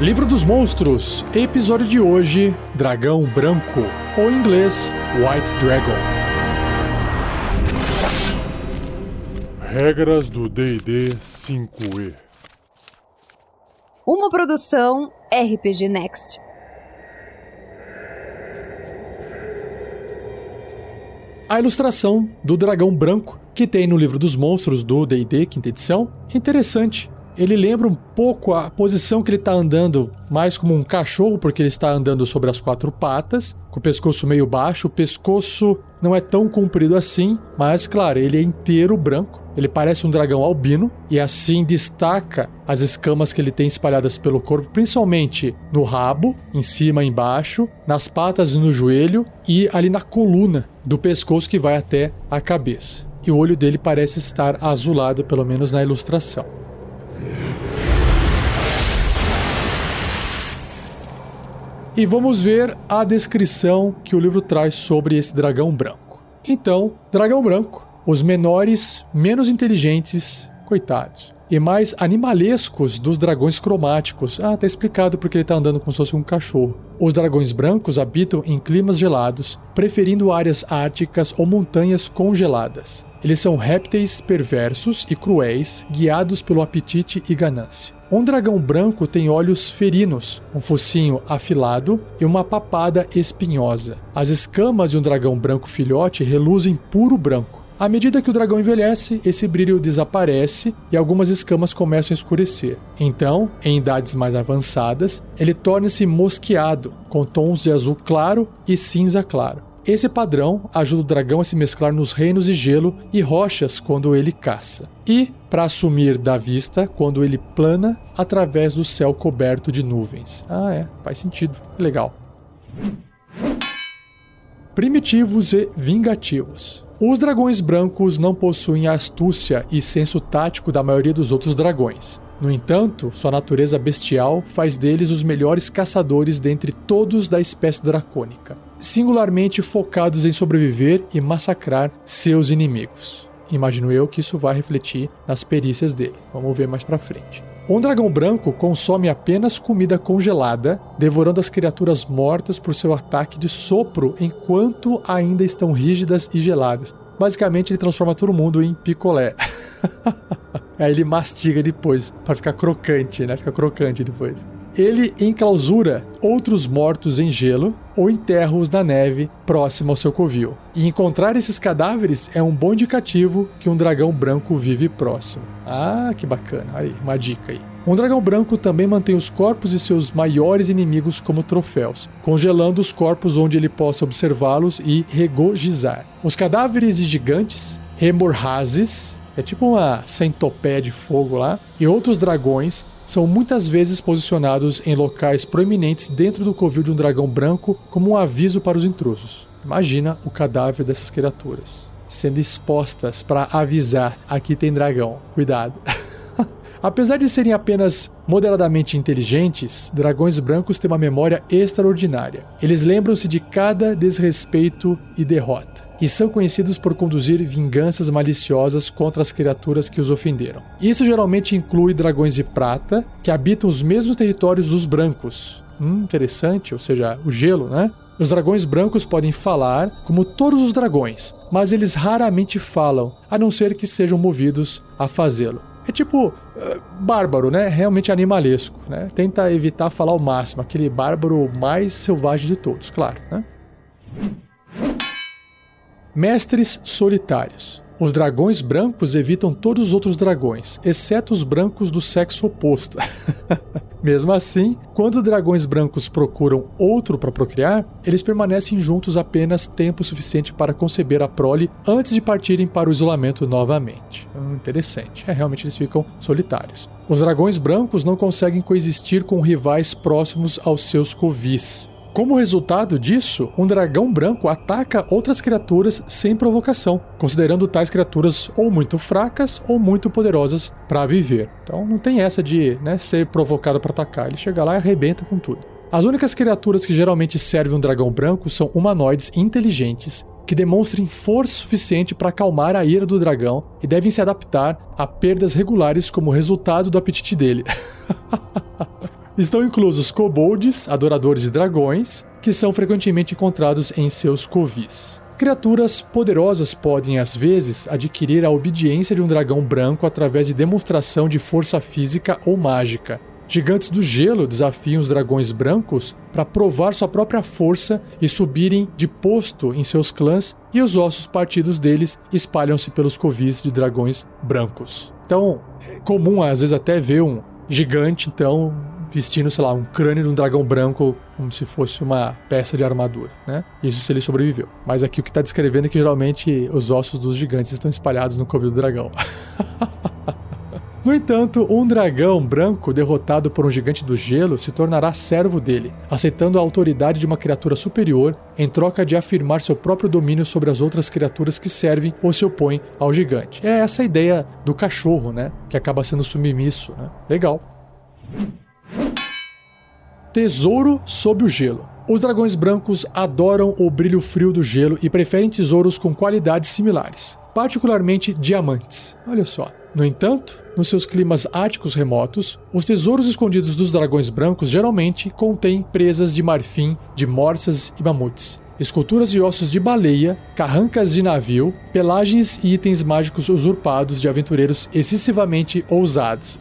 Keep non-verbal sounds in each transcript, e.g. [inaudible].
Livro dos Monstros, episódio de hoje: Dragão Branco, ou em inglês, White Dragon. Regras do DD 5E. Uma produção RPG Next. A ilustração do dragão branco que tem no livro dos monstros do D&D, quinta edição, é interessante. Ele lembra um pouco a posição que ele está andando, mais como um cachorro, porque ele está andando sobre as quatro patas, com o pescoço meio baixo. O pescoço não é tão comprido assim, mas claro, ele é inteiro branco. Ele parece um dragão albino e assim destaca as escamas que ele tem espalhadas pelo corpo, principalmente no rabo, em cima e embaixo, nas patas e no joelho e ali na coluna do pescoço que vai até a cabeça. E o olho dele parece estar azulado, pelo menos na ilustração. E vamos ver a descrição que o livro traz sobre esse dragão branco. Então, dragão branco, os menores, menos inteligentes, coitados, e mais animalescos dos dragões cromáticos. Ah, tá explicado porque ele tá andando como se fosse um cachorro. Os dragões brancos habitam em climas gelados, preferindo áreas árticas ou montanhas congeladas. Eles são répteis perversos e cruéis, guiados pelo apetite e ganância. Um dragão branco tem olhos ferinos, um focinho afilado e uma papada espinhosa. As escamas de um dragão branco filhote reluzem puro branco. À medida que o dragão envelhece, esse brilho desaparece e algumas escamas começam a escurecer. Então, em idades mais avançadas, ele torna-se mosqueado, com tons de azul claro e cinza claro. Esse padrão ajuda o dragão a se mesclar nos reinos de gelo e rochas quando ele caça, e para assumir da vista quando ele plana através do céu coberto de nuvens. Ah, é, faz sentido. Legal. Primitivos e vingativos. Os dragões brancos não possuem a astúcia e senso tático da maioria dos outros dragões. No entanto, sua natureza bestial faz deles os melhores caçadores dentre todos da espécie dracônica, singularmente focados em sobreviver e massacrar seus inimigos. Imagino eu que isso vai refletir nas perícias dele. Vamos ver mais pra frente. Um dragão branco consome apenas comida congelada, devorando as criaturas mortas por seu ataque de sopro enquanto ainda estão rígidas e geladas. Basicamente, ele transforma todo mundo em picolé. [laughs] Aí ele mastiga depois, para ficar crocante, né? Fica crocante depois. Ele enclausura outros mortos em gelo ou enterra-os na neve próximo ao seu covil. E encontrar esses cadáveres é um bom indicativo que um dragão branco vive próximo. Ah, que bacana. Aí, uma dica aí. Um dragão branco também mantém os corpos de seus maiores inimigos como troféus, congelando os corpos onde ele possa observá-los e regozijar. Os cadáveres de gigantes, hemorrazes, é tipo uma centopéia de fogo lá, e outros dragões são muitas vezes posicionados em locais proeminentes dentro do covil de um dragão branco como um aviso para os intrusos. Imagina o cadáver dessas criaturas sendo expostas para avisar: aqui tem dragão, cuidado. [laughs] Apesar de serem apenas moderadamente inteligentes, dragões brancos têm uma memória extraordinária. Eles lembram-se de cada desrespeito e derrota, e são conhecidos por conduzir vinganças maliciosas contra as criaturas que os ofenderam. Isso geralmente inclui dragões de prata, que habitam os mesmos territórios dos brancos. Hum, interessante, ou seja, o gelo, né? Os dragões brancos podem falar, como todos os dragões, mas eles raramente falam, a não ser que sejam movidos a fazê-lo. É tipo uh, bárbaro, né? Realmente animalesco, né? Tenta evitar falar o máximo, aquele bárbaro mais selvagem de todos, claro, né? Mestres solitários. Os dragões brancos evitam todos os outros dragões, exceto os brancos do sexo oposto. [laughs] Mesmo assim, quando dragões brancos procuram outro para procriar, eles permanecem juntos apenas tempo suficiente para conceber a prole antes de partirem para o isolamento novamente. Hum, interessante. É, realmente eles ficam solitários. Os dragões brancos não conseguem coexistir com rivais próximos aos seus covis. Como resultado disso, um dragão branco ataca outras criaturas sem provocação, considerando tais criaturas ou muito fracas ou muito poderosas para viver. Então não tem essa de né, ser provocado para atacar, ele chega lá e arrebenta com tudo. As únicas criaturas que geralmente servem um dragão branco são humanoides inteligentes que demonstrem força suficiente para acalmar a ira do dragão e devem se adaptar a perdas regulares como resultado do apetite dele. [laughs] Estão inclusos kobolds, adoradores de dragões, que são frequentemente encontrados em seus covis. Criaturas poderosas podem, às vezes, adquirir a obediência de um dragão branco através de demonstração de força física ou mágica. Gigantes do gelo desafiam os dragões brancos para provar sua própria força e subirem de posto em seus clãs, e os ossos partidos deles espalham-se pelos covis de dragões brancos. Então, é comum às vezes até ver um gigante, então, vestindo, sei lá, um crânio de um dragão branco como se fosse uma peça de armadura, né? Isso se ele sobreviveu. Mas aqui o que está descrevendo é que geralmente os ossos dos gigantes estão espalhados no covil do dragão. [laughs] No entanto, um dragão branco derrotado por um gigante do gelo se tornará servo dele, aceitando a autoridade de uma criatura superior em troca de afirmar seu próprio domínio sobre as outras criaturas que servem ou se opõem ao gigante. É essa a ideia do cachorro, né? Que acaba sendo submisso, né? Legal. Tesouro sob o gelo. Os dragões brancos adoram o brilho frio do gelo e preferem tesouros com qualidades similares, particularmente diamantes. Olha só. No entanto, nos seus climas árticos remotos, os tesouros escondidos dos dragões brancos geralmente contêm presas de marfim, de morsas e mamutes esculturas de ossos de baleia, carrancas de navio, pelagens e itens mágicos usurpados de aventureiros excessivamente ousados.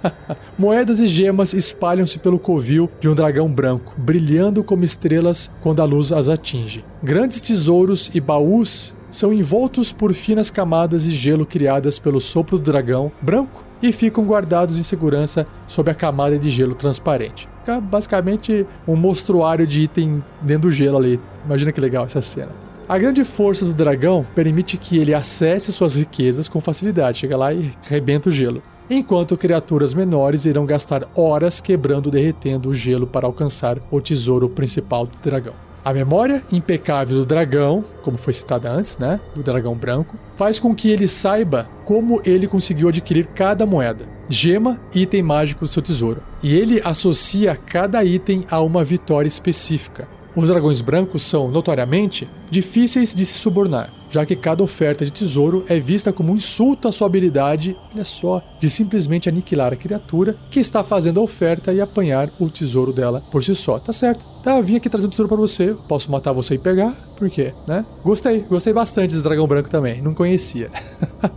[laughs] Moedas e gemas espalham-se pelo covil de um dragão branco, brilhando como estrelas quando a luz as atinge. Grandes tesouros e baús são envoltos por finas camadas de gelo criadas pelo sopro do dragão branco e ficam guardados em segurança sob a camada de gelo transparente. Fica basicamente um mostruário de item dentro do gelo ali. Imagina que legal essa cena. A grande força do dragão permite que ele acesse suas riquezas com facilidade, chega lá e arrebenta o gelo. Enquanto criaturas menores irão gastar horas quebrando ou derretendo o gelo para alcançar o tesouro principal do dragão. A memória impecável do dragão, como foi citada antes, né, do dragão branco, faz com que ele saiba como ele conseguiu adquirir cada moeda, gema item mágico do seu tesouro. E ele associa cada item a uma vitória específica, os dragões brancos são, notoriamente, difíceis de se subornar, já que cada oferta de tesouro é vista como um insulto à sua habilidade, olha só, de simplesmente aniquilar a criatura que está fazendo a oferta e apanhar o tesouro dela por si só. Tá certo. Tá, vim aqui trazer um tesouro para você, posso matar você e pegar, por quê, né? Gostei, gostei bastante desse dragão branco também, não conhecia.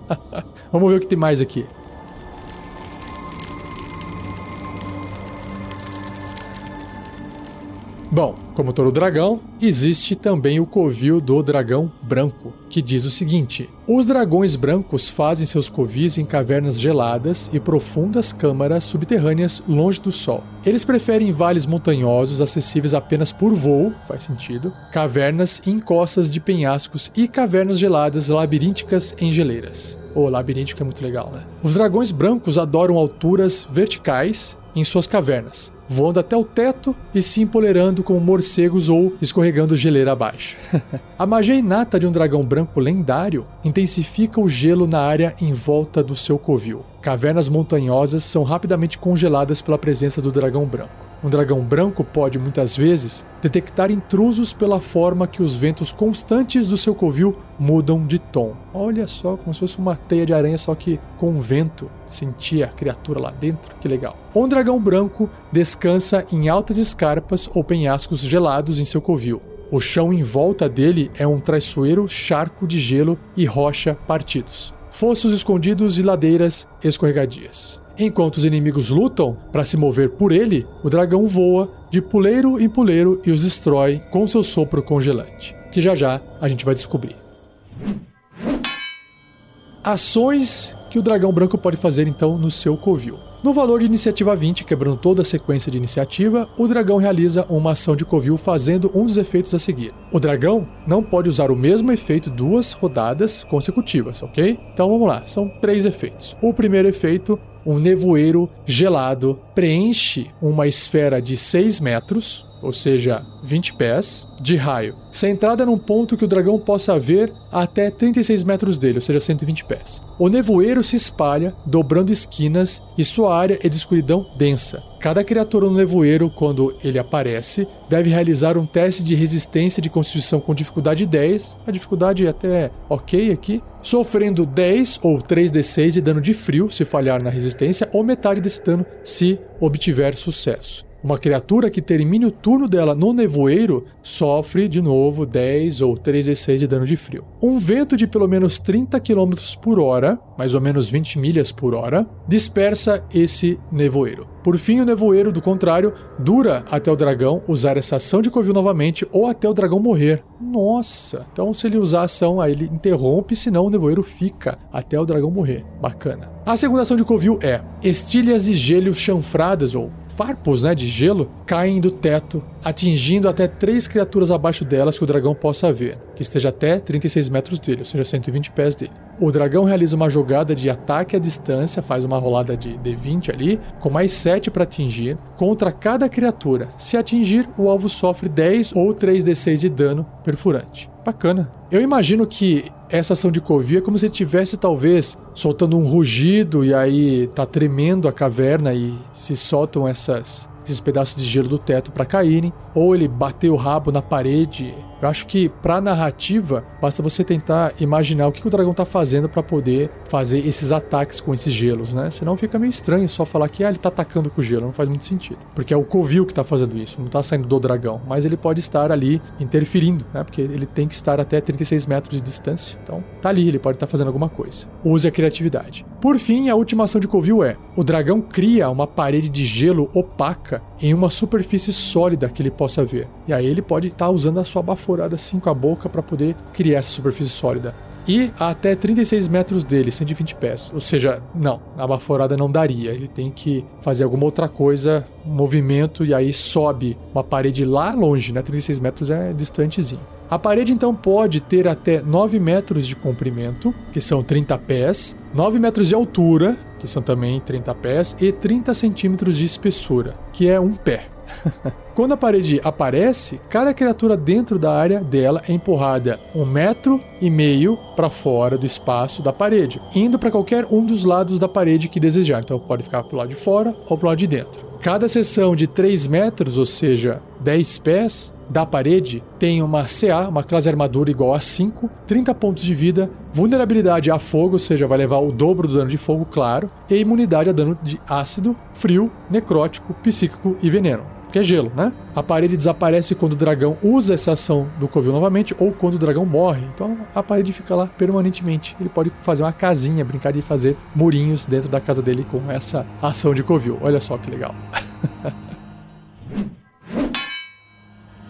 [laughs] Vamos ver o que tem mais aqui. Bom, como todo dragão, existe também o covil do dragão branco, que diz o seguinte: Os dragões brancos fazem seus covis em cavernas geladas e profundas câmaras subterrâneas longe do sol. Eles preferem vales montanhosos acessíveis apenas por voo, faz sentido, cavernas em encostas de penhascos e cavernas geladas labirínticas em geleiras. O oh, labiríntico é muito legal, né? Os dragões brancos adoram alturas verticais em suas cavernas, voando até o teto e se empolerando como morcegos ou escorregando geleira abaixo. [laughs] a magia inata de um dragão branco lendário intensifica o gelo na área em volta do seu covil. Cavernas montanhosas são rapidamente congeladas pela presença do dragão branco. Um dragão branco pode, muitas vezes, detectar intrusos pela forma que os ventos constantes do seu covil mudam de tom. Olha só, como se fosse uma teia de aranha, só que com vento. Sentia a criatura lá dentro, que legal. Um dragão branco descansa em altas escarpas ou penhascos gelados em seu covil. O chão em volta dele é um traiçoeiro charco de gelo e rocha partidos. Fossos escondidos e ladeiras escorregadias. Enquanto os inimigos lutam para se mover por ele, o dragão voa de puleiro em puleiro e os destrói com seu sopro congelante, que já já a gente vai descobrir. Ações que o dragão branco pode fazer então no seu covil. No valor de iniciativa 20, quebrando toda a sequência de iniciativa, o dragão realiza uma ação de covil fazendo um dos efeitos a seguir. O dragão não pode usar o mesmo efeito duas rodadas consecutivas, ok? Então vamos lá, são três efeitos. O primeiro efeito um nevoeiro gelado preenche uma esfera de 6 metros, ou seja, 20 pés, de raio, centrada num ponto que o dragão possa ver até 36 metros dele, ou seja, 120 pés. O nevoeiro se espalha, dobrando esquinas, e sua área é de escuridão densa. Cada criatura no nevoeiro, quando ele aparece, deve realizar um teste de resistência de constituição com dificuldade 10, a dificuldade é até ok aqui, sofrendo 10 ou 3d6 de dano de frio se falhar na resistência, ou metade desse dano se obtiver sucesso. Uma criatura que termine o turno dela no nevoeiro sofre de novo 10 ou 3d6 de dano de frio. Um vento de pelo menos 30 km por hora, mais ou menos 20 milhas por hora, dispersa esse nevoeiro. Por fim, o nevoeiro, do contrário, dura até o dragão usar essa ação de covil novamente ou até o dragão morrer. Nossa! Então, se ele usar a ação, aí ele interrompe, senão o nevoeiro fica até o dragão morrer. Bacana. A segunda ação de covil é estilhas de gelo chanfradas ou farpos né, de gelo caem do teto, atingindo até três criaturas abaixo delas que o dragão possa ver, que esteja até 36 metros dele, ou seja, 120 pés dele. O dragão realiza uma jogada de ataque à distância, faz uma rolada de D20 ali, com mais 7 para atingir, contra cada criatura. Se atingir, o alvo sofre 10 ou 3d6 de dano perfurante. Bacana. Eu imagino que essa ação de covil é como se ele tivesse talvez soltando um rugido e aí tá tremendo a caverna e se soltam essas esses pedaços de gelo do teto para caírem, ou ele bater o rabo na parede eu acho que pra narrativa, basta você tentar imaginar o que, o dragão tá fazendo para poder fazer esses ataques com esses gelos, né? Senão fica meio estranho só falar que ah, ele tá atacando com gelo, não faz muito sentido. Porque é o Covil que tá fazendo isso, não tá saindo do dragão, mas ele pode estar ali interferindo, né? Porque ele tem que estar até 36 metros de distância. Então, tá ali, ele pode estar tá fazendo alguma coisa. Use a criatividade. Por fim, a última ação de Covil é: o dragão cria uma parede de gelo opaca em uma superfície sólida que ele possa ver. E aí ele pode estar tá usando a sua baforada assim com a boca para poder criar essa superfície sólida. E até 36 metros dele, 120 pés. Ou seja, não, a baforada não daria. Ele tem que fazer alguma outra coisa, um movimento, e aí sobe uma parede lá longe, né? 36 metros é distantezinho. A parede então pode ter até 9 metros de comprimento, que são 30 pés, 9 metros de altura, que são também 30 pés, e 30 centímetros de espessura, que é um pé. [laughs] Quando a parede aparece, cada criatura dentro da área dela é empurrada um metro e meio para fora do espaço da parede, indo para qualquer um dos lados da parede que desejar. Então pode ficar para o lado de fora ou para o lado de dentro. Cada seção de 3 metros, ou seja, 10 pés, da parede tem uma CA, uma classe armadura igual a 5, 30 pontos de vida, vulnerabilidade a fogo, ou seja, vai levar o dobro do dano de fogo, claro, e imunidade a dano de ácido, frio, necrótico, psíquico e veneno. Que é gelo, né? A parede desaparece quando o dragão usa essa ação do Covil novamente ou quando o dragão morre. Então a parede fica lá permanentemente. Ele pode fazer uma casinha, brincar de fazer murinhos dentro da casa dele com essa ação de Covil. Olha só que legal. [laughs]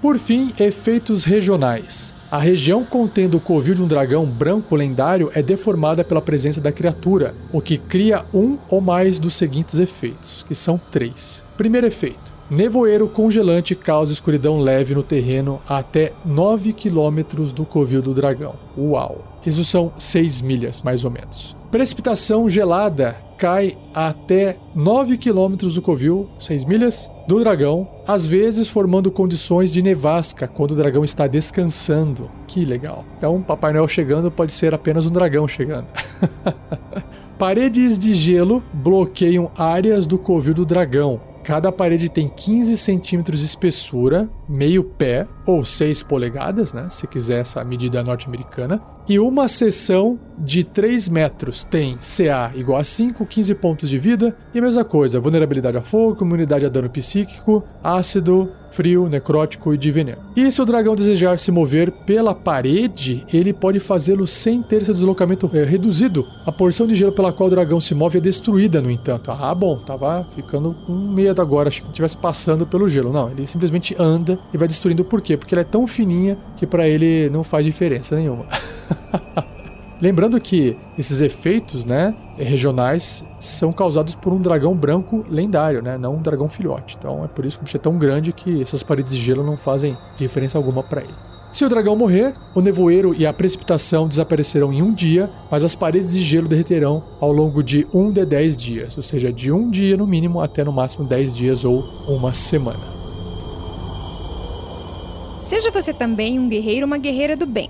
Por fim, efeitos regionais. A região contendo o covil de um dragão branco lendário é deformada pela presença da criatura, o que cria um ou mais dos seguintes efeitos, que são três. Primeiro efeito: Nevoeiro congelante causa escuridão leve no terreno a até 9 quilômetros do covil do dragão. Uau! Isso são 6 milhas, mais ou menos. Precipitação gelada cai até 9 quilômetros do covil, 6 milhas, do dragão, às vezes formando condições de nevasca quando o dragão está descansando. Que legal. Então, Papai Noel chegando pode ser apenas um dragão chegando. [laughs] Paredes de gelo bloqueiam áreas do covil do dragão, Cada parede tem 15 centímetros de espessura, meio pé ou 6 polegadas, né? Se quiser essa medida norte-americana. E uma seção de 3 metros tem CA igual a 5, 15 pontos de vida. E a mesma coisa, vulnerabilidade a fogo, imunidade a dano psíquico, ácido, frio, necrótico e de veneno. E se o dragão desejar se mover pela parede, ele pode fazê-lo sem ter seu deslocamento é, reduzido. A porção de gelo pela qual o dragão se move é destruída, no entanto. Ah, bom, tava ficando com medo agora, achei que estivesse passando pelo gelo. Não, ele simplesmente anda e vai destruindo por quê? Porque ela é tão fininha que para ele não faz diferença nenhuma. [laughs] [laughs] Lembrando que esses efeitos, né, regionais são causados por um dragão branco lendário, né, não um dragão filhote. Então é por isso que o bicho é tão grande que essas paredes de gelo não fazem diferença alguma para ele. Se o dragão morrer, o nevoeiro e a precipitação desaparecerão em um dia, mas as paredes de gelo derreterão ao longo de um de 10 dias, ou seja, de um dia no mínimo até no máximo 10 dias ou uma semana. Seja você também um guerreiro ou uma guerreira do bem.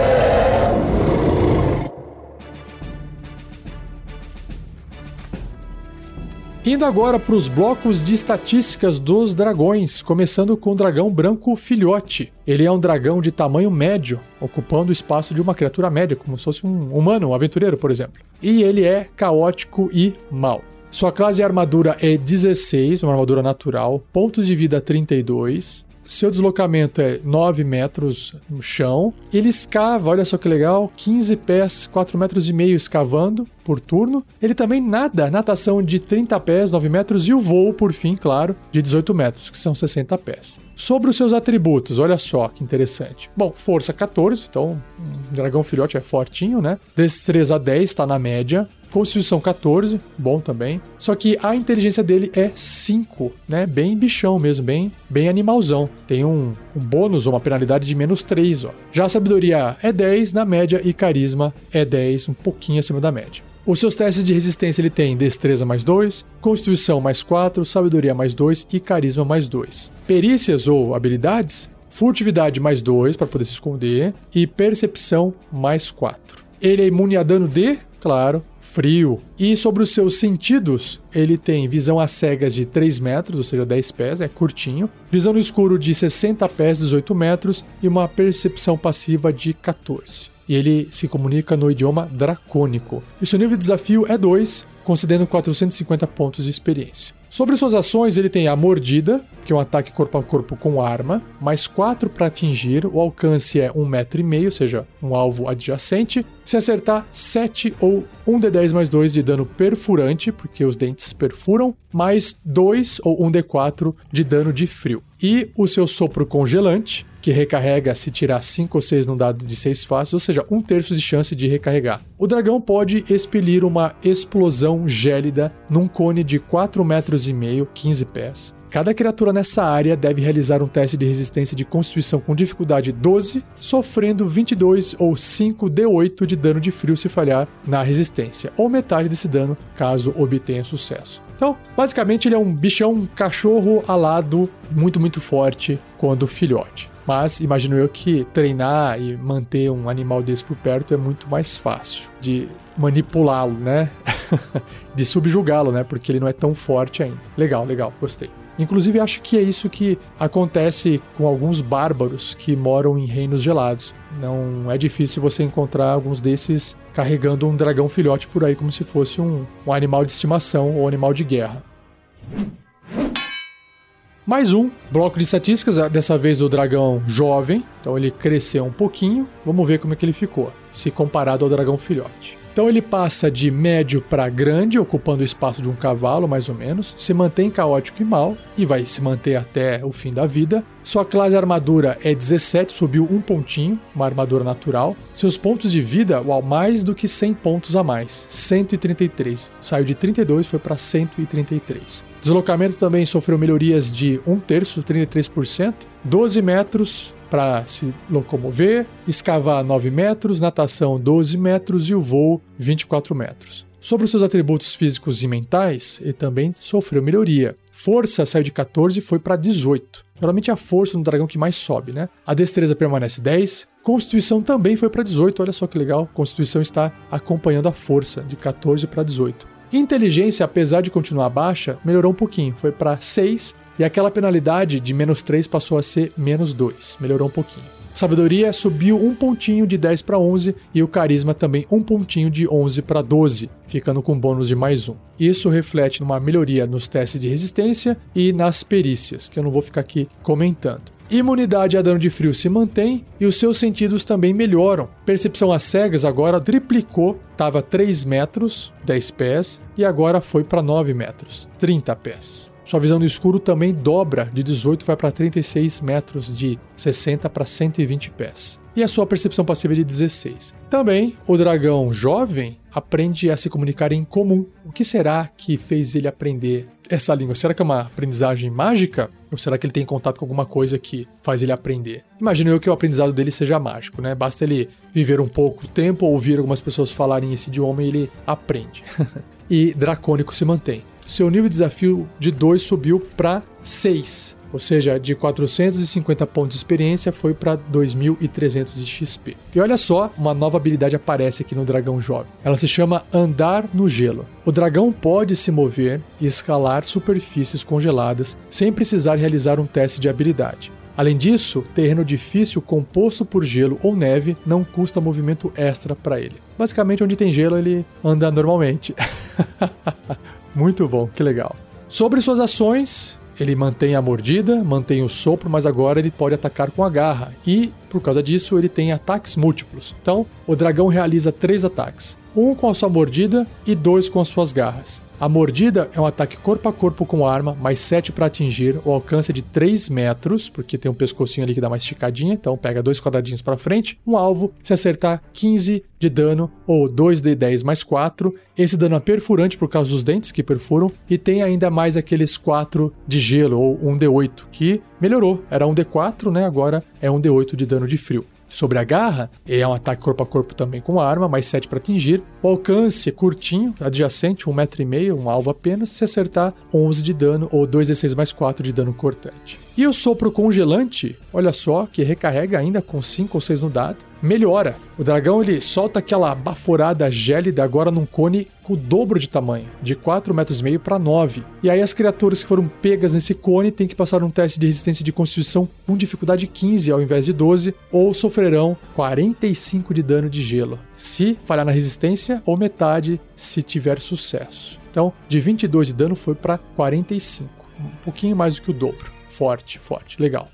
Indo agora para os blocos de estatísticas dos dragões, começando com o dragão branco filhote. Ele é um dragão de tamanho médio, ocupando o espaço de uma criatura média, como se fosse um humano, um aventureiro, por exemplo. E ele é caótico e mau. Sua classe e armadura é 16, uma armadura natural, pontos de vida 32, seu deslocamento é 9 metros no chão. Ele escava, olha só que legal, 15 pés, 4 metros e meio escavando por turno. Ele também nada, natação de 30 pés, 9 metros, e o voo, por fim, claro, de 18 metros, que são 60 pés. Sobre os seus atributos, olha só que interessante. Bom, força 14, então um dragão filhote é fortinho, né? Destreza 10, está na média. Constituição 14, bom também. Só que a inteligência dele é 5, né? Bem bichão mesmo, bem, bem animalzão. Tem um, um bônus uma penalidade de menos 3, ó. Já a sabedoria é 10 na média e carisma é 10, um pouquinho acima da média. Os seus testes de resistência ele tem destreza mais 2, constituição mais 4, sabedoria mais 2 e carisma mais 2. Perícias ou habilidades, furtividade mais 2 para poder se esconder e percepção mais 4. Ele é imune a dano de, claro, frio. E sobre os seus sentidos, ele tem visão às cegas de 3 metros, ou seja, 10 pés, é curtinho. Visão no escuro de 60 pés, 18 metros. E uma percepção passiva de 14. E ele se comunica no idioma dracônico. E seu nível de desafio é 2, concedendo 450 pontos de experiência. Sobre suas ações, ele tem a mordida, que é um ataque corpo a corpo com arma, mais 4 para atingir, o alcance é 1,5 metro, ou seja, um alvo adjacente. Se acertar, 7 ou 1d10 mais 2 de dano perfurante, porque os dentes perfuram, mais 2 ou 1d4 de dano de frio. E o seu sopro congelante, que recarrega se tirar 5 ou 6 num dado de 6 faces, ou seja, um terço de chance de recarregar. O dragão pode expelir uma explosão gélida num cone de 4 metros e meio, 15 pés. Cada criatura nessa área deve realizar um teste de resistência de constituição com dificuldade 12, sofrendo 22 ou 5 D8 de dano de frio se falhar na resistência, ou metade desse dano caso obtenha sucesso. Então, basicamente, ele é um bichão, um cachorro alado muito, muito forte quando filhote. Mas imagino eu que treinar e manter um animal desse por perto é muito mais fácil de manipulá-lo, né? [laughs] de subjugá-lo, né? Porque ele não é tão forte ainda. Legal, legal, gostei. Inclusive, acho que é isso que acontece com alguns bárbaros que moram em reinos gelados. Não é difícil você encontrar alguns desses carregando um dragão filhote por aí, como se fosse um, um animal de estimação ou animal de guerra. Mais um bloco de estatísticas, dessa vez o dragão jovem. Então ele cresceu um pouquinho. Vamos ver como é que ele ficou, se comparado ao dragão filhote. Então ele passa de médio para grande, ocupando o espaço de um cavalo, mais ou menos, se mantém caótico e mal, e vai se manter até o fim da vida. Sua classe armadura é 17, subiu um pontinho, uma armadura natural. Seus pontos de vida, uau, mais do que 100 pontos a mais, 133. Saiu de 32 foi para 133. Deslocamento também sofreu melhorias de 1 terço, 33%, 12 metros, para se locomover, escavar 9 metros, natação 12 metros e o voo 24 metros. Sobre os seus atributos físicos e mentais, ele também sofreu melhoria. Força saiu de 14 e foi para 18. Geralmente é a força do dragão que mais sobe, né? A destreza permanece 10. Constituição também foi para 18. Olha só que legal. Constituição está acompanhando a força de 14 para 18. Inteligência, apesar de continuar baixa, melhorou um pouquinho. Foi para 6 e aquela penalidade de menos 3 passou a ser menos 2, melhorou um pouquinho. Sabedoria subiu um pontinho de 10 para 11 e o carisma também um pontinho de 11 para 12, ficando com bônus de mais um. Isso reflete numa melhoria nos testes de resistência e nas perícias, que eu não vou ficar aqui comentando. Imunidade a dano de frio se mantém e os seus sentidos também melhoram. Percepção às cegas agora triplicou, estava 3 metros, 10 pés, e agora foi para 9 metros, 30 pés. Sua visão no escuro também dobra, de 18 vai para 36 metros, de 60 para 120 pés. E a sua percepção passiva é de 16. Também, o dragão jovem aprende a se comunicar em comum. O que será que fez ele aprender essa língua? Será que é uma aprendizagem mágica? Ou será que ele tem contato com alguma coisa que faz ele aprender? Imagino eu que o aprendizado dele seja mágico, né? Basta ele viver um pouco tempo, ouvir algumas pessoas falarem esse idioma e ele aprende. [laughs] e dracônico se mantém seu nível de desafio de 2 subiu para 6. Ou seja, de 450 pontos de experiência foi para 2.300 de XP. E olha só, uma nova habilidade aparece aqui no dragão jovem. Ela se chama Andar no Gelo. O dragão pode se mover e escalar superfícies congeladas sem precisar realizar um teste de habilidade. Além disso, terreno difícil composto por gelo ou neve não custa movimento extra para ele. Basicamente, onde tem gelo, ele anda normalmente. [laughs] Muito bom, que legal. Sobre suas ações, ele mantém a mordida, mantém o sopro, mas agora ele pode atacar com a garra. E, por causa disso, ele tem ataques múltiplos. Então, o dragão realiza três ataques: um com a sua mordida e dois com as suas garras. A mordida é um ataque corpo a corpo com arma, mais 7 para atingir, o alcance é de 3 metros, porque tem um pescocinho ali que dá uma esticadinha, então pega dois quadradinhos para frente, um alvo, se acertar 15 de dano ou 2d10 mais 4. Esse dano é perfurante por causa dos dentes que perfuram e tem ainda mais aqueles 4 de gelo ou 1d8 que melhorou, era 1d4, né? Agora é 1d8 de dano de frio. Sobre a garra, é um ataque corpo a corpo também com arma, mais 7 para atingir. O alcance é curtinho, adjacente, 1,5m, um alvo apenas. Se acertar, 11 de dano ou 2d6 mais 4 de dano cortante. E o sopro congelante, olha só, que recarrega ainda com 5 ou 6 no dado, melhora. O dragão ele solta aquela baforada gélida agora num cone com o dobro de tamanho, de 4 metros e meio para 9. E aí as criaturas que foram pegas nesse cone têm que passar um teste de resistência de constituição com dificuldade 15 ao invés de 12, ou sofrerão 45 de dano de gelo, se falhar na resistência, ou metade se tiver sucesso. Então, de 22 de dano foi para 45, um pouquinho mais do que o dobro. Forte, forte, legal.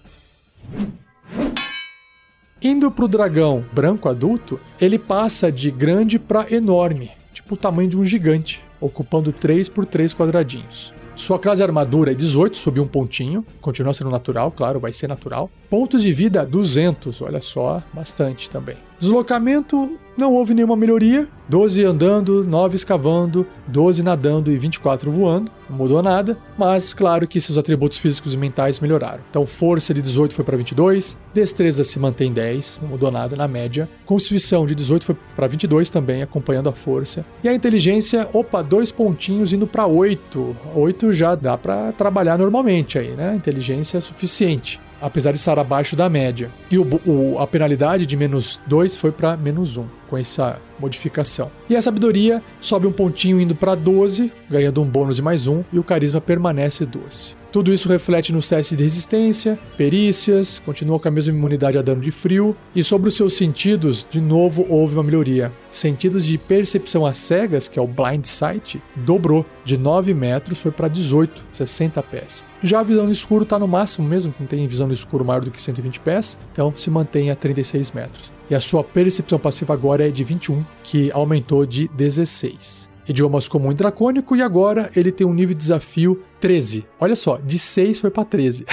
Indo pro dragão branco adulto, ele passa de grande para enorme, tipo o tamanho de um gigante, ocupando 3 por 3 quadradinhos. Sua classe armadura é 18, subiu um pontinho, continua sendo natural, claro, vai ser natural. Pontos de vida 200, olha só, bastante também. Deslocamento, não houve nenhuma melhoria. 12 andando, 9 escavando, 12 nadando e 24 voando. Não mudou nada, mas claro que seus atributos físicos e mentais melhoraram. Então, força de 18 foi para 22, destreza se mantém 10, não mudou nada na média. Constituição de 18 foi para 22 também, acompanhando a força. E a inteligência, opa, dois pontinhos indo para 8. 8 já dá para trabalhar normalmente aí, né? Inteligência é suficiente apesar de estar abaixo da média. E o, o, a penalidade de menos 2 foi para menos 1, um, com essa modificação. E a sabedoria sobe um pontinho indo para 12, ganhando um bônus de mais um, e o carisma permanece 12. Tudo isso reflete nos testes de resistência, perícias, continua com a mesma imunidade a dano de frio, e sobre os seus sentidos, de novo houve uma melhoria. Sentidos de percepção às cegas, que é o Blind Sight, dobrou de 9 metros, foi para 18, 60 pés. Já a visão no escuro está no máximo mesmo, não tem visão no escuro maior do que 120 pés, então se mantém a 36 metros. E a sua percepção passiva agora é de 21, que aumentou de 16 idiomas comum e dracônico, e agora ele tem um nível de desafio 13. Olha só, de 6 foi para 13.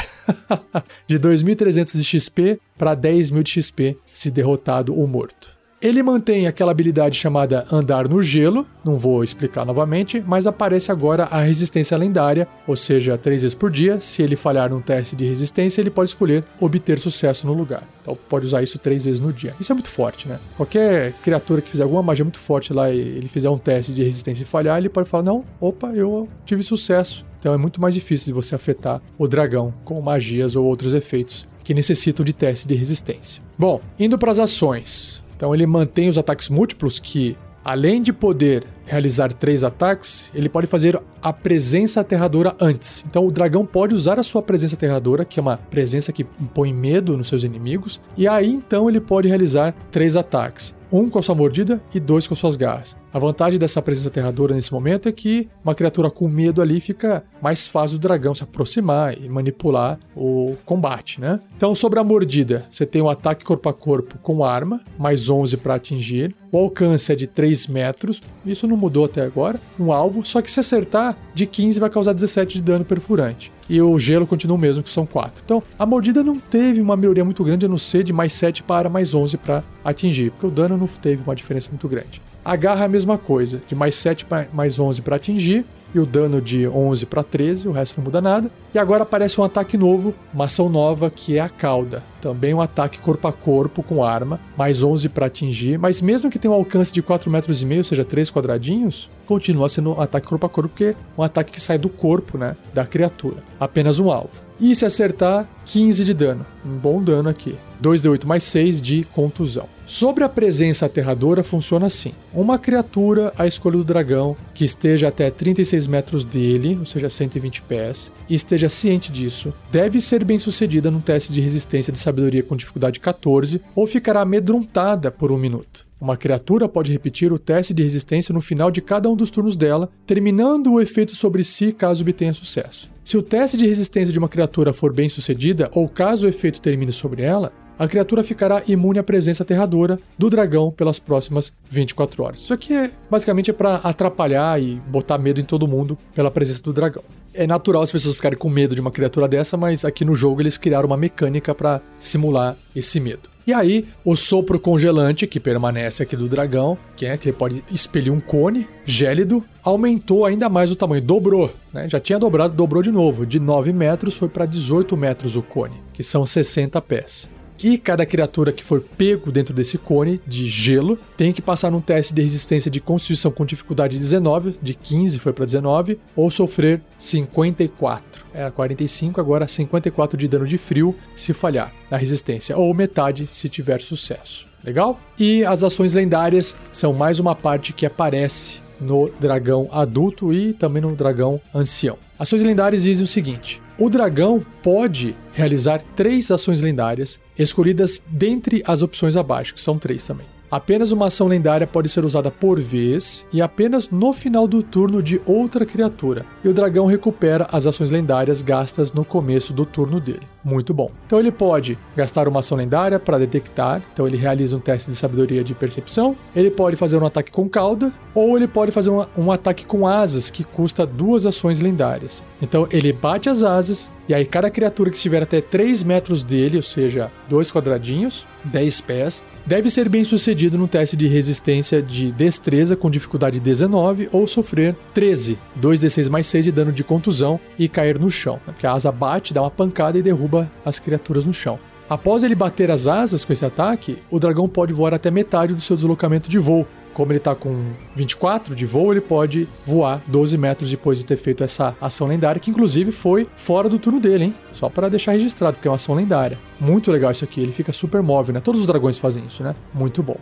[laughs] de 2.300 de XP para 10.000 de XP se derrotado ou morto. Ele mantém aquela habilidade chamada Andar no Gelo, não vou explicar novamente, mas aparece agora a resistência lendária, ou seja, três vezes por dia. Se ele falhar num teste de resistência, ele pode escolher obter sucesso no lugar. Então pode usar isso três vezes no dia. Isso é muito forte, né? Qualquer criatura que fizer alguma magia muito forte lá e ele fizer um teste de resistência e falhar, ele pode falar: Não, opa, eu tive sucesso. Então é muito mais difícil de você afetar o dragão com magias ou outros efeitos que necessitam de teste de resistência. Bom, indo para as ações. Então ele mantém os ataques múltiplos que, além de poder realizar três ataques, ele pode fazer a presença aterradora antes. Então o dragão pode usar a sua presença aterradora, que é uma presença que impõe medo nos seus inimigos, e aí então ele pode realizar três ataques um com a sua mordida e dois com suas garras. A vantagem dessa presença aterradora nesse momento é que uma criatura com medo ali fica mais fácil do dragão se aproximar e manipular o combate, né? Então, sobre a mordida, você tem um ataque corpo a corpo com arma, mais 11 para atingir. O alcance é de 3 metros, isso não mudou até agora. Um alvo, só que se acertar, de 15 vai causar 17 de dano perfurante e o gelo continua o mesmo, que são 4. Então, a mordida não teve uma melhoria muito grande, a não ser de mais 7 para mais 11 para atingir, porque o dano não teve uma diferença muito grande. A garra é a mesma coisa, de mais 7 para mais 11 para atingir, e o dano de 11 para 13, o resto não muda nada. E agora aparece um ataque novo, uma ação nova, que é a cauda. Também um ataque corpo a corpo com arma, mais 11 para atingir, mas mesmo que tenha um alcance de 4 metros e meio, ou seja, 3 quadradinhos, continua sendo um ataque corpo a corpo, porque é um ataque que sai do corpo, né, da criatura. Apenas um alvo. E se acertar, 15 de dano. Um bom dano aqui. 2d8 mais 6 de contusão. Sobre a presença aterradora, funciona assim: uma criatura à escolha do dragão que esteja até 36 metros dele, ou seja, 120 pés, e esteja ciente disso, deve ser bem sucedida num teste de resistência de sabedoria com dificuldade 14 ou ficará amedrontada por um minuto. Uma criatura pode repetir o teste de resistência no final de cada um dos turnos dela, terminando o efeito sobre si caso obtenha sucesso. Se o teste de resistência de uma criatura for bem sucedida, ou caso o efeito termine sobre ela, a criatura ficará imune à presença aterradora do dragão pelas próximas 24 horas. Isso aqui é basicamente é para atrapalhar e botar medo em todo mundo pela presença do dragão. É natural as pessoas ficarem com medo de uma criatura dessa, mas aqui no jogo eles criaram uma mecânica para simular esse medo. E aí, o sopro congelante que permanece aqui do dragão, que é que ele pode expelir um cone gélido, aumentou ainda mais o tamanho, dobrou, né? Já tinha dobrado, dobrou de novo. De 9 metros foi para 18 metros o cone, que são 60 pés. E cada criatura que for pego dentro desse cone de gelo tem que passar num teste de resistência de constituição com dificuldade 19, de 15 foi para 19, ou sofrer 54. Era 45, agora 54 de dano de frio se falhar na resistência, ou metade se tiver sucesso. Legal? E as ações lendárias são mais uma parte que aparece no dragão adulto e também no dragão ancião. Ações lendárias dizem o seguinte: o dragão pode realizar três ações lendárias escolhidas dentre as opções abaixo, que são três também. Apenas uma ação lendária pode ser usada por vez e apenas no final do turno de outra criatura. E o dragão recupera as ações lendárias gastas no começo do turno dele. Muito bom. Então ele pode gastar uma ação lendária para detectar, então ele realiza um teste de sabedoria de percepção. Ele pode fazer um ataque com cauda, ou ele pode fazer um, um ataque com asas, que custa duas ações lendárias. Então ele bate as asas, e aí cada criatura que estiver até 3 metros dele, ou seja, dois quadradinhos, 10 pés, deve ser bem sucedido no teste de resistência de destreza com dificuldade 19 ou sofrer 13, 2d6 mais 6 de dano de contusão e cair no chão, né? porque a asa bate, dá uma pancada e derruba as criaturas no chão. Após ele bater as asas com esse ataque, o dragão pode voar até metade do seu deslocamento de voo, como ele tá com 24 de voo, ele pode voar 12 metros depois de ter feito essa ação lendária, que inclusive foi fora do turno dele, hein? Só para deixar registrado, porque é uma ação lendária. Muito legal isso aqui, ele fica super móvel, né? Todos os dragões fazem isso, né? Muito bom.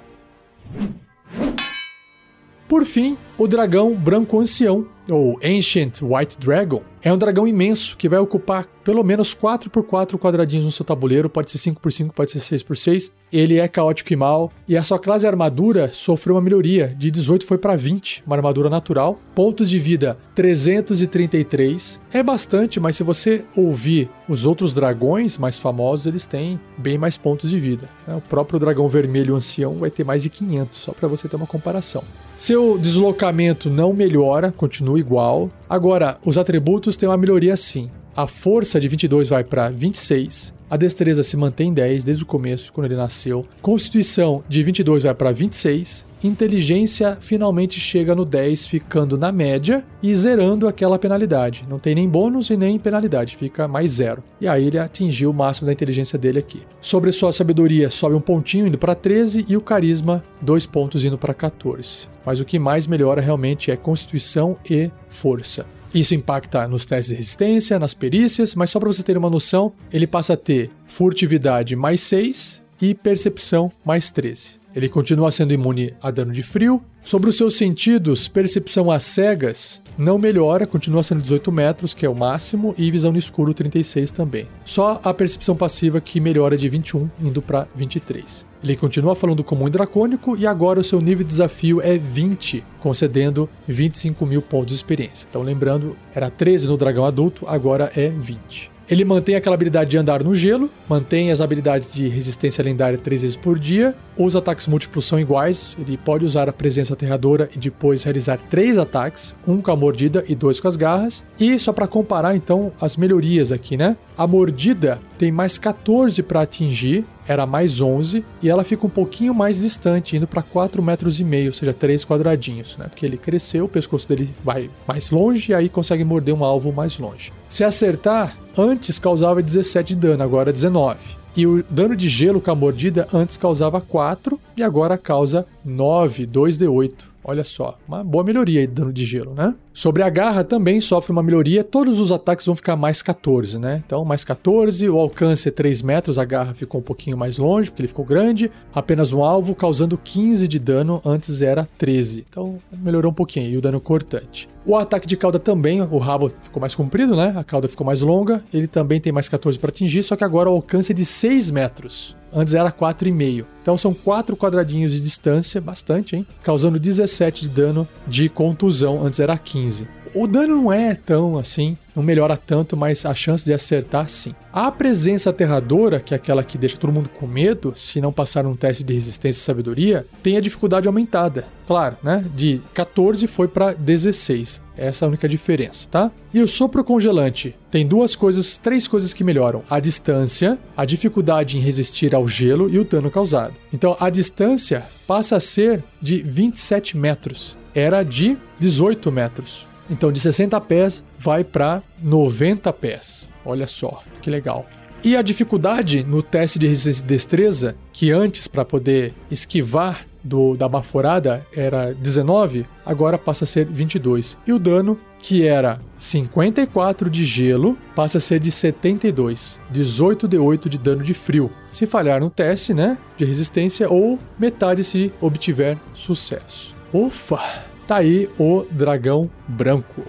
Por fim, o dragão branco ancião, ou Ancient White Dragon, é um dragão imenso que vai ocupar pelo menos 4x4 quadradinhos no seu tabuleiro, pode ser 5x5, pode ser 6x6. Ele é caótico e mal, e a sua classe armadura sofreu uma melhoria, de 18 foi para 20, uma armadura natural. Pontos de vida 333. É bastante, mas se você ouvir os outros dragões mais famosos, eles têm bem mais pontos de vida. O próprio dragão vermelho ancião vai ter mais de 500, só para você ter uma comparação. Seu deslocamento não melhora, continua igual. Agora, os atributos têm uma melhoria sim. A força de 22 vai para 26. A destreza se mantém em 10 desde o começo, quando ele nasceu. Constituição de 22 vai para 26. Inteligência finalmente chega no 10, ficando na média e zerando aquela penalidade. Não tem nem bônus e nem penalidade, fica mais zero. E aí ele atingiu o máximo da inteligência dele aqui. Sobre sua sabedoria, sobe um pontinho indo para 13 e o carisma, dois pontos indo para 14. Mas o que mais melhora realmente é constituição e força. Isso impacta nos testes de resistência, nas perícias, mas só para vocês terem uma noção, ele passa a ter furtividade mais 6 e percepção mais 13. Ele continua sendo imune a dano de frio. Sobre os seus sentidos, percepção às cegas não melhora, continua sendo 18 metros, que é o máximo, e visão no escuro 36 também. Só a percepção passiva que melhora de 21 indo para 23. Ele continua falando comum e dracônico e agora o seu nível de desafio é 20, concedendo 25 mil pontos de experiência. Então lembrando, era 13 no dragão adulto, agora é 20. Ele mantém aquela habilidade de andar no gelo, mantém as habilidades de resistência lendária três vezes por dia. Os ataques múltiplos são iguais. Ele pode usar a presença aterradora e depois realizar três ataques, um com a mordida e dois com as garras. E só para comparar então as melhorias aqui, né? A mordida tem mais 14 para atingir, era mais 11, e ela fica um pouquinho mais distante, indo para 4 metros e meio, ou seja, 3 quadradinhos, né? Porque ele cresceu, o pescoço dele vai mais longe e aí consegue morder um alvo mais longe. Se acertar, antes causava 17 de dano, agora 19. E o dano de gelo com a mordida antes causava 4 e agora causa 9, 2d8 Olha só, uma boa melhoria aí de dano de gelo, né? Sobre a garra também sofre uma melhoria, todos os ataques vão ficar mais 14, né? Então, mais 14, o alcance é 3 metros, a garra ficou um pouquinho mais longe, porque ele ficou grande, apenas um alvo, causando 15 de dano, antes era 13. Então, melhorou um pouquinho aí o dano cortante. O ataque de cauda também, o rabo ficou mais comprido, né? A cauda ficou mais longa, ele também tem mais 14 para atingir, só que agora o alcance é de 6 metros. Antes era 4,5. Então são 4 quadradinhos de distância, bastante, hein? Causando 17 de dano de contusão. Antes era 15. O dano não é tão assim, não melhora tanto, mas a chance de acertar sim. A presença aterradora, que é aquela que deixa todo mundo com medo, se não passar um teste de resistência e sabedoria, tem a dificuldade aumentada. Claro, né? De 14 foi para 16. Essa é a única diferença, tá? E o sopro congelante tem duas coisas, três coisas que melhoram: a distância, a dificuldade em resistir ao gelo e o dano causado. Então a distância passa a ser de 27 metros. Era de 18 metros. Então de 60 pés vai para 90 pés. Olha só, que legal. E a dificuldade no teste de resistência e destreza, que antes para poder esquivar do, da baforada era 19, agora passa a ser 22. E o dano, que era 54 de gelo, passa a ser de 72. 18 de 8 de dano de frio. Se falhar no teste, né, de resistência, ou metade se obtiver sucesso. Ufa! Tá aí o dragão branco.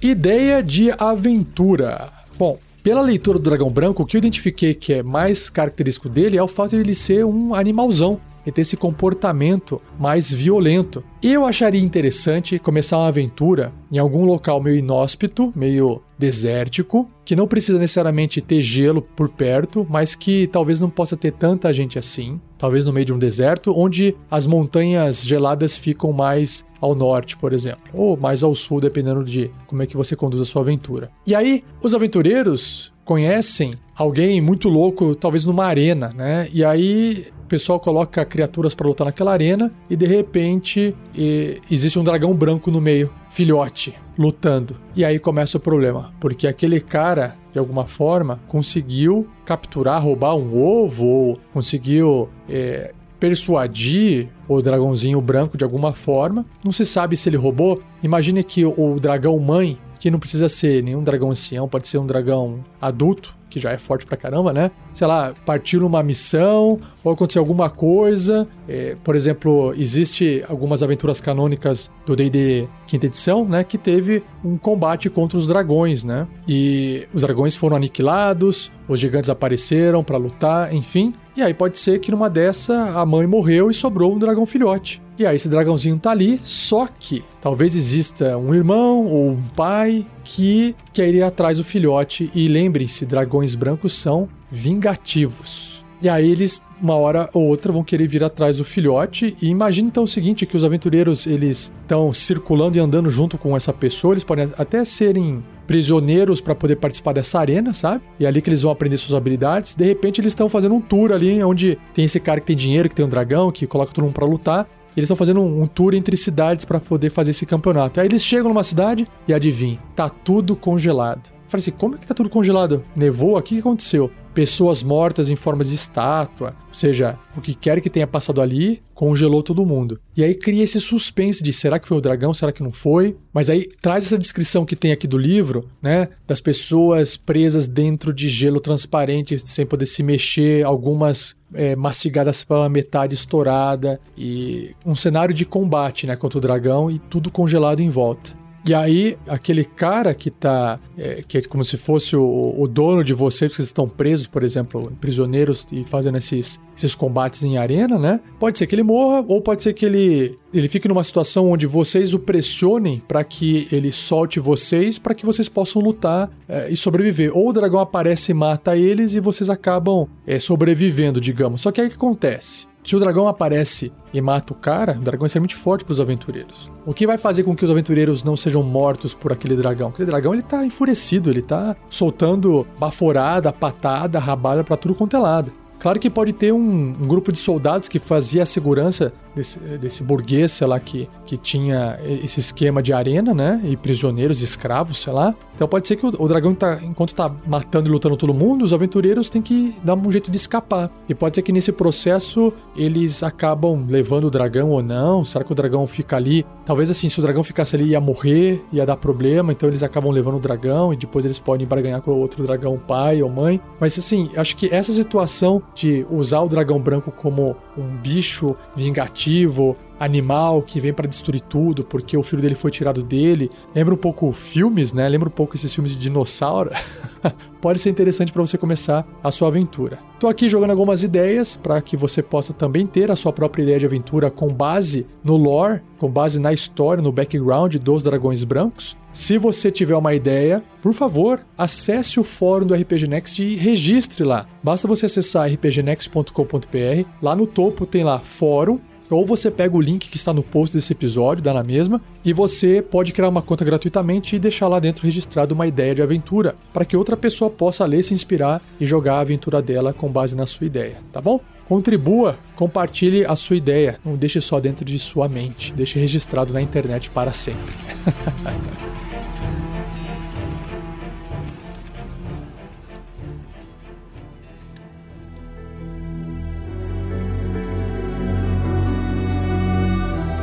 Ideia de aventura. Bom, pela leitura do dragão branco, o que eu identifiquei que é mais característico dele é o fato de ele ser um animalzão e ter esse comportamento mais violento. Eu acharia interessante começar uma aventura em algum local meio inóspito, meio desértico, que não precisa necessariamente ter gelo por perto, mas que talvez não possa ter tanta gente assim. Talvez no meio de um deserto, onde as montanhas geladas ficam mais ao norte, por exemplo, ou mais ao sul, dependendo de como é que você conduz a sua aventura. E aí, os aventureiros conhecem alguém muito louco, talvez numa arena, né? E aí pessoal coloca criaturas para lutar naquela arena e de repente e, existe um dragão branco no meio, filhote, lutando. E aí começa o problema, porque aquele cara, de alguma forma, conseguiu capturar, roubar um ovo, ou conseguiu é, persuadir o dragãozinho branco de alguma forma. Não se sabe se ele roubou. Imagine que o dragão mãe, que não precisa ser nenhum dragão ancião, pode ser um dragão adulto, que já é forte pra caramba, né? Sei lá, partiu numa missão ou aconteceu alguma coisa. É, por exemplo, existe algumas aventuras canônicas do D&D quinta edição, né? Que teve um combate contra os dragões, né? E os dragões foram aniquilados, os gigantes apareceram para lutar, enfim. E aí pode ser que numa dessa a mãe morreu e sobrou um dragão filhote. E aí esse dragãozinho tá ali, só que talvez exista um irmão ou um pai que quer ir atrás do filhote. E lembrem-se, dragões brancos são vingativos. E aí eles, uma hora ou outra, vão querer vir atrás do filhote. E imagine então o seguinte, que os aventureiros, eles estão circulando e andando junto com essa pessoa. Eles podem até serem prisioneiros para poder participar dessa arena, sabe? E é ali que eles vão aprender suas habilidades. De repente eles estão fazendo um tour ali, onde tem esse cara que tem dinheiro, que tem um dragão, que coloca todo mundo para lutar. Eles estão fazendo um, um, tour entre cidades para poder fazer esse campeonato. Aí eles chegam numa cidade e adivinha, tá tudo congelado. Falei assim, como é que tá tudo congelado? Nevou aqui? O que aconteceu? pessoas mortas em forma de estátua, ou seja, o que quer que tenha passado ali, congelou todo mundo. E aí cria esse suspense de será que foi o dragão, será que não foi? Mas aí traz essa descrição que tem aqui do livro, né, das pessoas presas dentro de gelo transparente, sem poder se mexer, algumas é, mastigadas pela metade estourada e um cenário de combate, né, contra o dragão e tudo congelado em volta. E aí, aquele cara que tá. É, que é como se fosse o, o dono de vocês, que vocês estão presos, por exemplo, prisioneiros e fazendo esses, esses combates em arena, né? Pode ser que ele morra, ou pode ser que ele, ele fique numa situação onde vocês o pressionem para que ele solte vocês, para que vocês possam lutar é, e sobreviver. Ou o dragão aparece e mata eles e vocês acabam é, sobrevivendo, digamos. Só que aí o que acontece? Se o dragão aparece e mata o cara, o dragão é extremamente forte para os aventureiros. O que vai fazer com que os aventureiros não sejam mortos por aquele dragão? Aquele dragão ele tá enfurecido, ele tá soltando baforada, patada, rabada para tudo quanto é lado. Claro que pode ter um, um grupo de soldados que fazia a segurança desse, desse burguês, sei lá, que, que tinha esse esquema de arena, né? E prisioneiros, escravos, sei lá. Então pode ser que o, o dragão, tá, enquanto tá matando e lutando todo mundo, os aventureiros têm que dar um jeito de escapar. E pode ser que nesse processo eles acabam levando o dragão ou não. Será que o dragão fica ali? Talvez assim, se o dragão ficasse ali ia morrer, ia dar problema, então eles acabam levando o dragão e depois eles podem barganhar com o outro dragão, pai ou mãe. Mas assim, acho que essa situação de usar o dragão branco como um bicho vingativo, animal que vem para destruir tudo porque o filho dele foi tirado dele. Lembra um pouco filmes, né? Lembra um pouco esses filmes de dinossauro. [laughs] Pode ser interessante para você começar a sua aventura. Tô aqui jogando algumas ideias para que você possa também ter a sua própria ideia de aventura com base no lore, com base na história, no background dos dragões brancos. Se você tiver uma ideia, por favor, acesse o fórum do RPG Next e registre lá. Basta você acessar rpgnext.com.br. Lá no topo tem lá fórum ou você pega o link que está no post desse episódio, dá na mesma, e você pode criar uma conta gratuitamente e deixar lá dentro registrado uma ideia de aventura, para que outra pessoa possa ler, se inspirar e jogar a aventura dela com base na sua ideia, tá bom? Contribua, compartilhe a sua ideia, não deixe só dentro de sua mente, deixe registrado na internet para sempre. [laughs]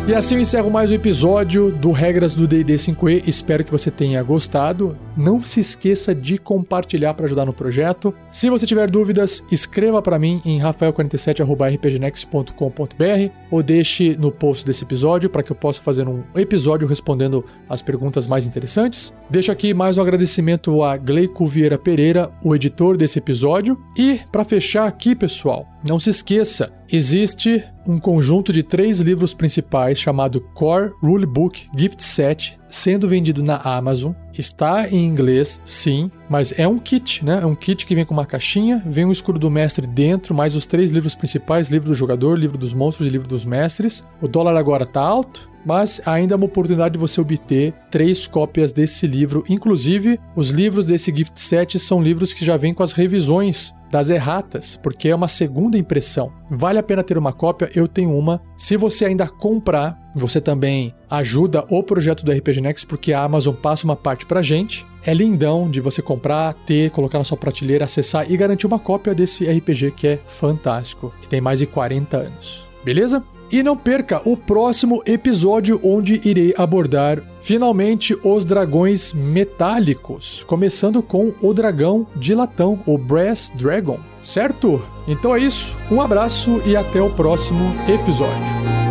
E assim eu encerro mais um episódio do Regras do D&D 5e. Espero que você tenha gostado. Não se esqueça de compartilhar para ajudar no projeto. Se você tiver dúvidas, escreva para mim em rafael47@rpgnext.com.br ou deixe no post desse episódio para que eu possa fazer um episódio respondendo as perguntas mais interessantes. Deixo aqui mais um agradecimento a Gleico Vieira Pereira, o editor desse episódio. E para fechar aqui, pessoal, não se esqueça, existe um conjunto de três livros principais chamado Core Rulebook Gift Set, sendo vendido na Amazon. Está em inglês, sim, mas é um kit, né? É um kit que vem com uma caixinha, vem um escudo do mestre dentro, mais os três livros principais: livro do jogador, livro dos monstros e livro dos mestres. O dólar agora tá alto, mas ainda é uma oportunidade de você obter três cópias desse livro. Inclusive, os livros desse gift set são livros que já vêm com as revisões das erratas, porque é uma segunda impressão. Vale a pena ter uma cópia, eu tenho uma. Se você ainda comprar, você também ajuda o projeto do RPG Next, porque a Amazon passa uma parte pra gente. É lindão de você comprar, ter, colocar na sua prateleira, acessar e garantir uma cópia desse RPG que é fantástico, que tem mais de 40 anos. Beleza? E não perca o próximo episódio onde irei abordar finalmente os dragões metálicos, começando com o dragão de latão, o Brass Dragon, certo? Então é isso, um abraço e até o próximo episódio.